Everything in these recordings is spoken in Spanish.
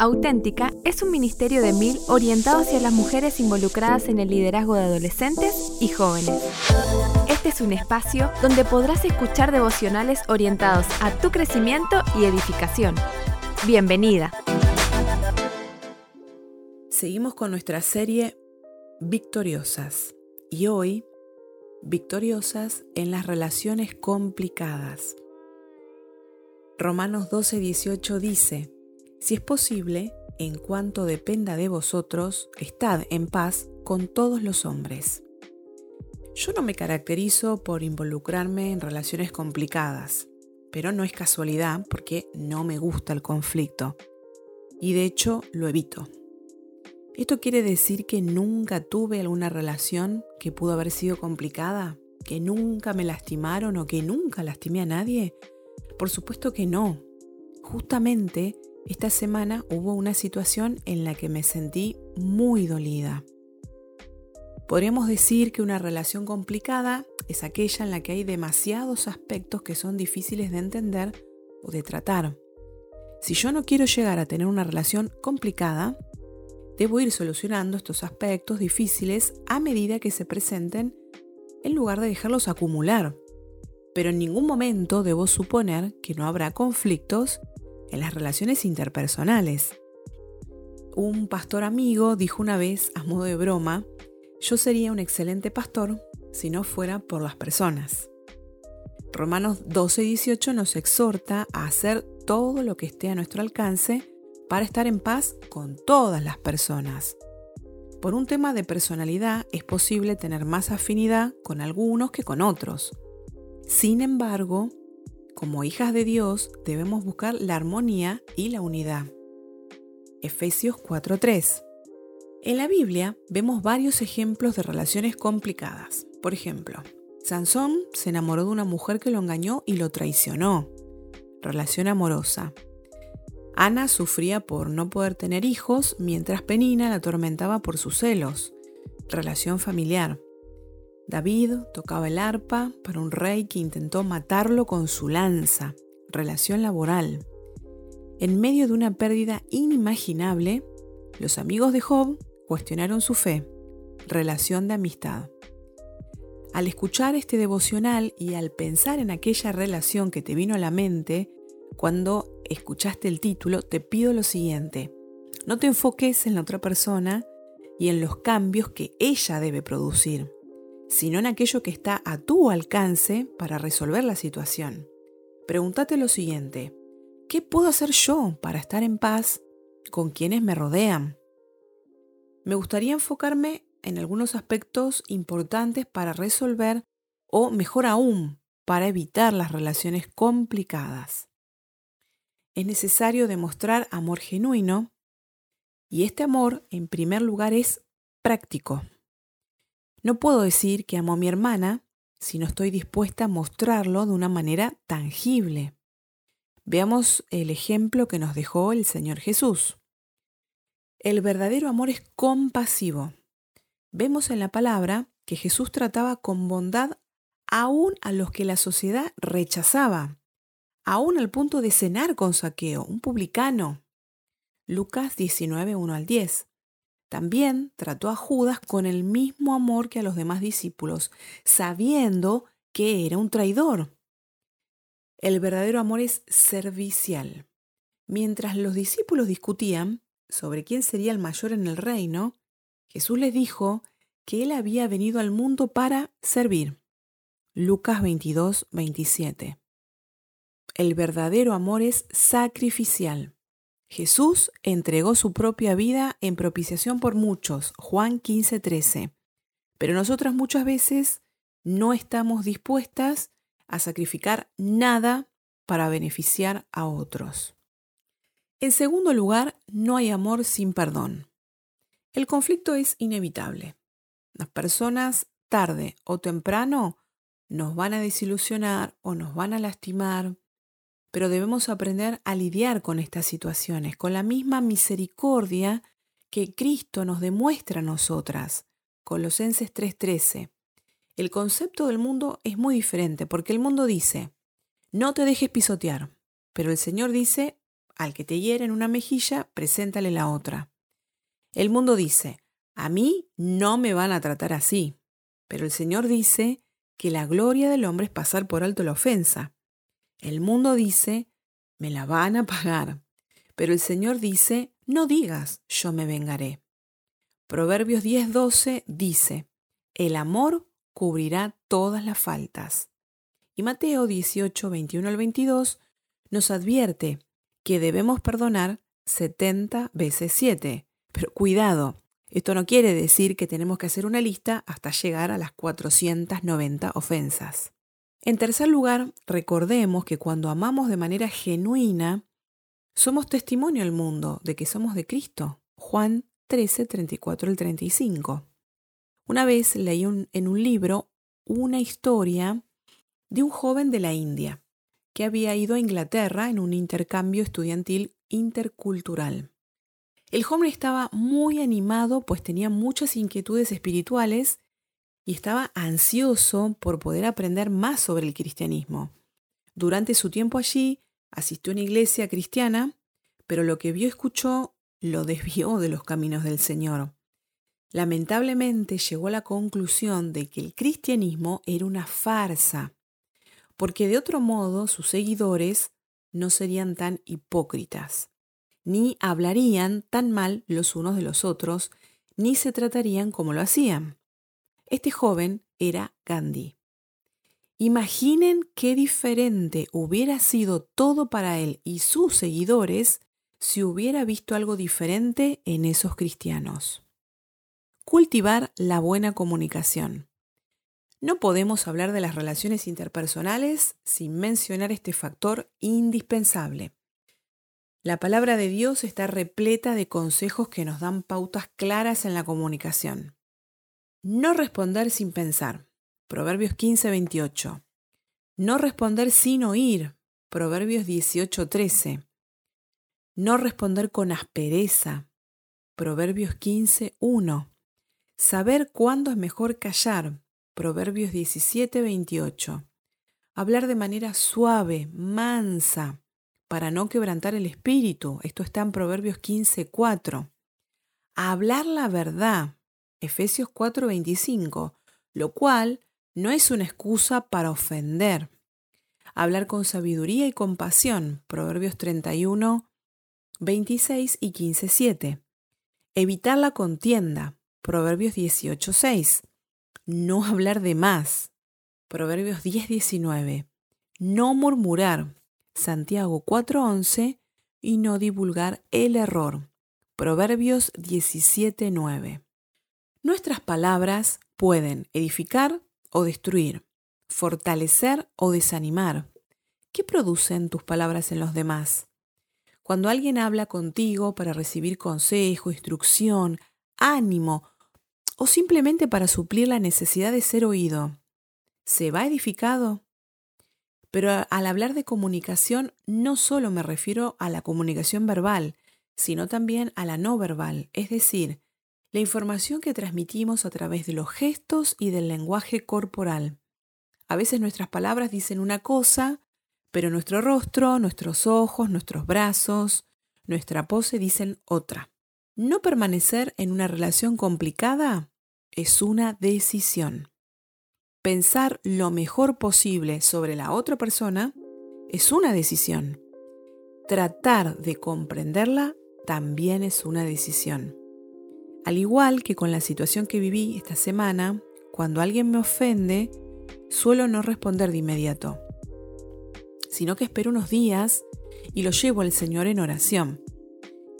Auténtica es un ministerio de mil orientado hacia las mujeres involucradas en el liderazgo de adolescentes y jóvenes. Este es un espacio donde podrás escuchar devocionales orientados a tu crecimiento y edificación. Bienvenida. Seguimos con nuestra serie Victoriosas y hoy Victoriosas en las relaciones complicadas. Romanos 12:18 dice, si es posible, en cuanto dependa de vosotros, estad en paz con todos los hombres. Yo no me caracterizo por involucrarme en relaciones complicadas, pero no es casualidad porque no me gusta el conflicto y de hecho lo evito. ¿Esto quiere decir que nunca tuve alguna relación que pudo haber sido complicada? ¿Que nunca me lastimaron o que nunca lastimé a nadie? Por supuesto que no. Justamente esta semana hubo una situación en la que me sentí muy dolida. Podríamos decir que una relación complicada es aquella en la que hay demasiados aspectos que son difíciles de entender o de tratar. Si yo no quiero llegar a tener una relación complicada, debo ir solucionando estos aspectos difíciles a medida que se presenten en lugar de dejarlos acumular. Pero en ningún momento debo suponer que no habrá conflictos en las relaciones interpersonales. Un pastor amigo dijo una vez, a modo de broma, yo sería un excelente pastor si no fuera por las personas. Romanos 12 y 18 nos exhorta a hacer todo lo que esté a nuestro alcance para estar en paz con todas las personas. Por un tema de personalidad es posible tener más afinidad con algunos que con otros. Sin embargo, como hijas de Dios debemos buscar la armonía y la unidad. Efesios 4:3 En la Biblia vemos varios ejemplos de relaciones complicadas. Por ejemplo, Sansón se enamoró de una mujer que lo engañó y lo traicionó. Relación amorosa. Ana sufría por no poder tener hijos mientras Penina la atormentaba por sus celos. Relación familiar. David tocaba el arpa para un rey que intentó matarlo con su lanza. Relación laboral. En medio de una pérdida inimaginable, los amigos de Job cuestionaron su fe. Relación de amistad. Al escuchar este devocional y al pensar en aquella relación que te vino a la mente cuando escuchaste el título, te pido lo siguiente. No te enfoques en la otra persona y en los cambios que ella debe producir sino en aquello que está a tu alcance para resolver la situación. Pregúntate lo siguiente, ¿qué puedo hacer yo para estar en paz con quienes me rodean? Me gustaría enfocarme en algunos aspectos importantes para resolver o, mejor aún, para evitar las relaciones complicadas. Es necesario demostrar amor genuino y este amor, en primer lugar, es práctico. No puedo decir que amo a mi hermana si no estoy dispuesta a mostrarlo de una manera tangible. Veamos el ejemplo que nos dejó el Señor Jesús. El verdadero amor es compasivo. Vemos en la palabra que Jesús trataba con bondad aún a los que la sociedad rechazaba, aún al punto de cenar con saqueo, un publicano. Lucas 19, 1 al 10. También trató a Judas con el mismo amor que a los demás discípulos, sabiendo que era un traidor. El verdadero amor es servicial. Mientras los discípulos discutían sobre quién sería el mayor en el reino, Jesús les dijo que él había venido al mundo para servir. Lucas 22, 27. El verdadero amor es sacrificial. Jesús entregó su propia vida en propiciación por muchos, Juan 15:13. Pero nosotras muchas veces no estamos dispuestas a sacrificar nada para beneficiar a otros. En segundo lugar, no hay amor sin perdón. El conflicto es inevitable. Las personas, tarde o temprano, nos van a desilusionar o nos van a lastimar pero debemos aprender a lidiar con estas situaciones con la misma misericordia que Cristo nos demuestra a nosotras. Colosenses 3:13. El concepto del mundo es muy diferente porque el mundo dice, no te dejes pisotear, pero el Señor dice, al que te hiere en una mejilla, preséntale la otra. El mundo dice, a mí no me van a tratar así, pero el Señor dice que la gloria del hombre es pasar por alto la ofensa. El mundo dice, me la van a pagar, pero el Señor dice, no digas, yo me vengaré. Proverbios 10:12 dice, el amor cubrirá todas las faltas. Y Mateo 18, 21 al 22 nos advierte que debemos perdonar 70 veces 7. Pero cuidado, esto no quiere decir que tenemos que hacer una lista hasta llegar a las 490 ofensas. En tercer lugar, recordemos que cuando amamos de manera genuina, somos testimonio al mundo de que somos de Cristo. Juan 13, 34 al 35. Una vez leí en un libro una historia de un joven de la India que había ido a Inglaterra en un intercambio estudiantil intercultural. El joven estaba muy animado pues tenía muchas inquietudes espirituales y estaba ansioso por poder aprender más sobre el cristianismo. Durante su tiempo allí asistió a una iglesia cristiana, pero lo que vio y escuchó lo desvió de los caminos del Señor. Lamentablemente llegó a la conclusión de que el cristianismo era una farsa, porque de otro modo sus seguidores no serían tan hipócritas ni hablarían tan mal los unos de los otros, ni se tratarían como lo hacían. Este joven era Gandhi. Imaginen qué diferente hubiera sido todo para él y sus seguidores si hubiera visto algo diferente en esos cristianos. Cultivar la buena comunicación. No podemos hablar de las relaciones interpersonales sin mencionar este factor indispensable. La palabra de Dios está repleta de consejos que nos dan pautas claras en la comunicación. No responder sin pensar. Proverbios 15:28. No responder sin oír. Proverbios 18:13. No responder con aspereza. Proverbios 15:1. Saber cuándo es mejor callar. Proverbios 17:28. Hablar de manera suave, mansa para no quebrantar el espíritu. Esto está en Proverbios 15, 4. hablar la verdad. Efesios 4, 25. Lo cual no es una excusa para ofender. Hablar con sabiduría y compasión. Proverbios 31, 26 y 15, 7. Evitar la contienda. Proverbios 18, 6. No hablar de más. Proverbios 10, 19. No murmurar. Santiago 4:11 y no divulgar el error. Proverbios 17:9. Nuestras palabras pueden edificar o destruir, fortalecer o desanimar. ¿Qué producen tus palabras en los demás? Cuando alguien habla contigo para recibir consejo, instrucción, ánimo o simplemente para suplir la necesidad de ser oído, ¿se va edificado pero al hablar de comunicación, no solo me refiero a la comunicación verbal, sino también a la no verbal, es decir, la información que transmitimos a través de los gestos y del lenguaje corporal. A veces nuestras palabras dicen una cosa, pero nuestro rostro, nuestros ojos, nuestros brazos, nuestra pose dicen otra. No permanecer en una relación complicada es una decisión pensar lo mejor posible sobre la otra persona es una decisión. Tratar de comprenderla también es una decisión. Al igual que con la situación que viví esta semana, cuando alguien me ofende, suelo no responder de inmediato, sino que espero unos días y lo llevo al Señor en oración.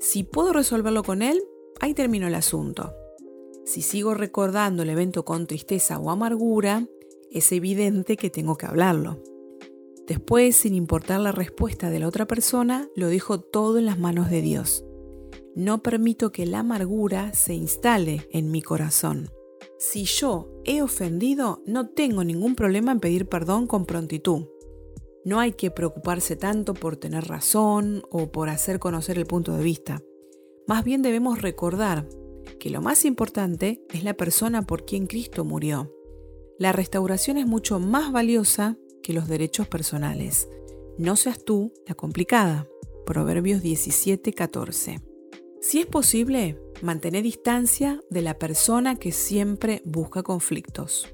Si puedo resolverlo con Él, ahí termino el asunto. Si sigo recordando el evento con tristeza o amargura, es evidente que tengo que hablarlo. Después, sin importar la respuesta de la otra persona, lo dejo todo en las manos de Dios. No permito que la amargura se instale en mi corazón. Si yo he ofendido, no tengo ningún problema en pedir perdón con prontitud. No hay que preocuparse tanto por tener razón o por hacer conocer el punto de vista. Más bien debemos recordar que lo más importante es la persona por quien Cristo murió. La restauración es mucho más valiosa que los derechos personales. No seas tú la complicada. Proverbios 17, 14. Si es posible, mantener distancia de la persona que siempre busca conflictos.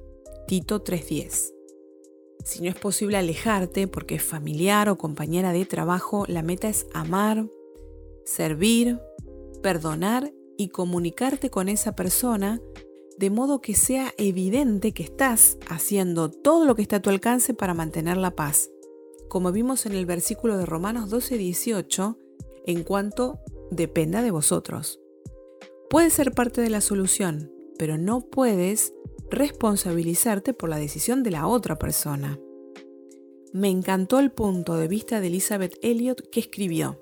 Tito 3:10. Si no es posible alejarte porque es familiar o compañera de trabajo, la meta es amar, servir, perdonar y comunicarte con esa persona de modo que sea evidente que estás haciendo todo lo que está a tu alcance para mantener la paz. Como vimos en el versículo de Romanos 12:18, en cuanto dependa de vosotros. Puedes ser parte de la solución, pero no puedes responsabilizarte por la decisión de la otra persona. Me encantó el punto de vista de Elizabeth Elliot que escribió,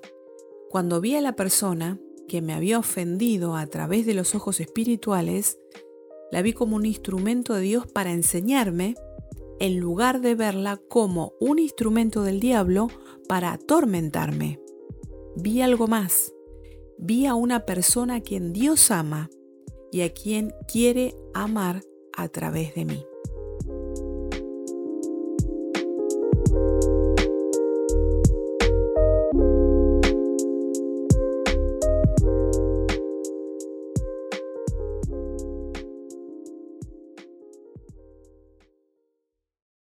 Cuando vi a la persona que me había ofendido a través de los ojos espirituales, la vi como un instrumento de Dios para enseñarme, en lugar de verla como un instrumento del diablo para atormentarme. Vi algo más. Vi a una persona a quien Dios ama y a quien quiere amar a través de mí.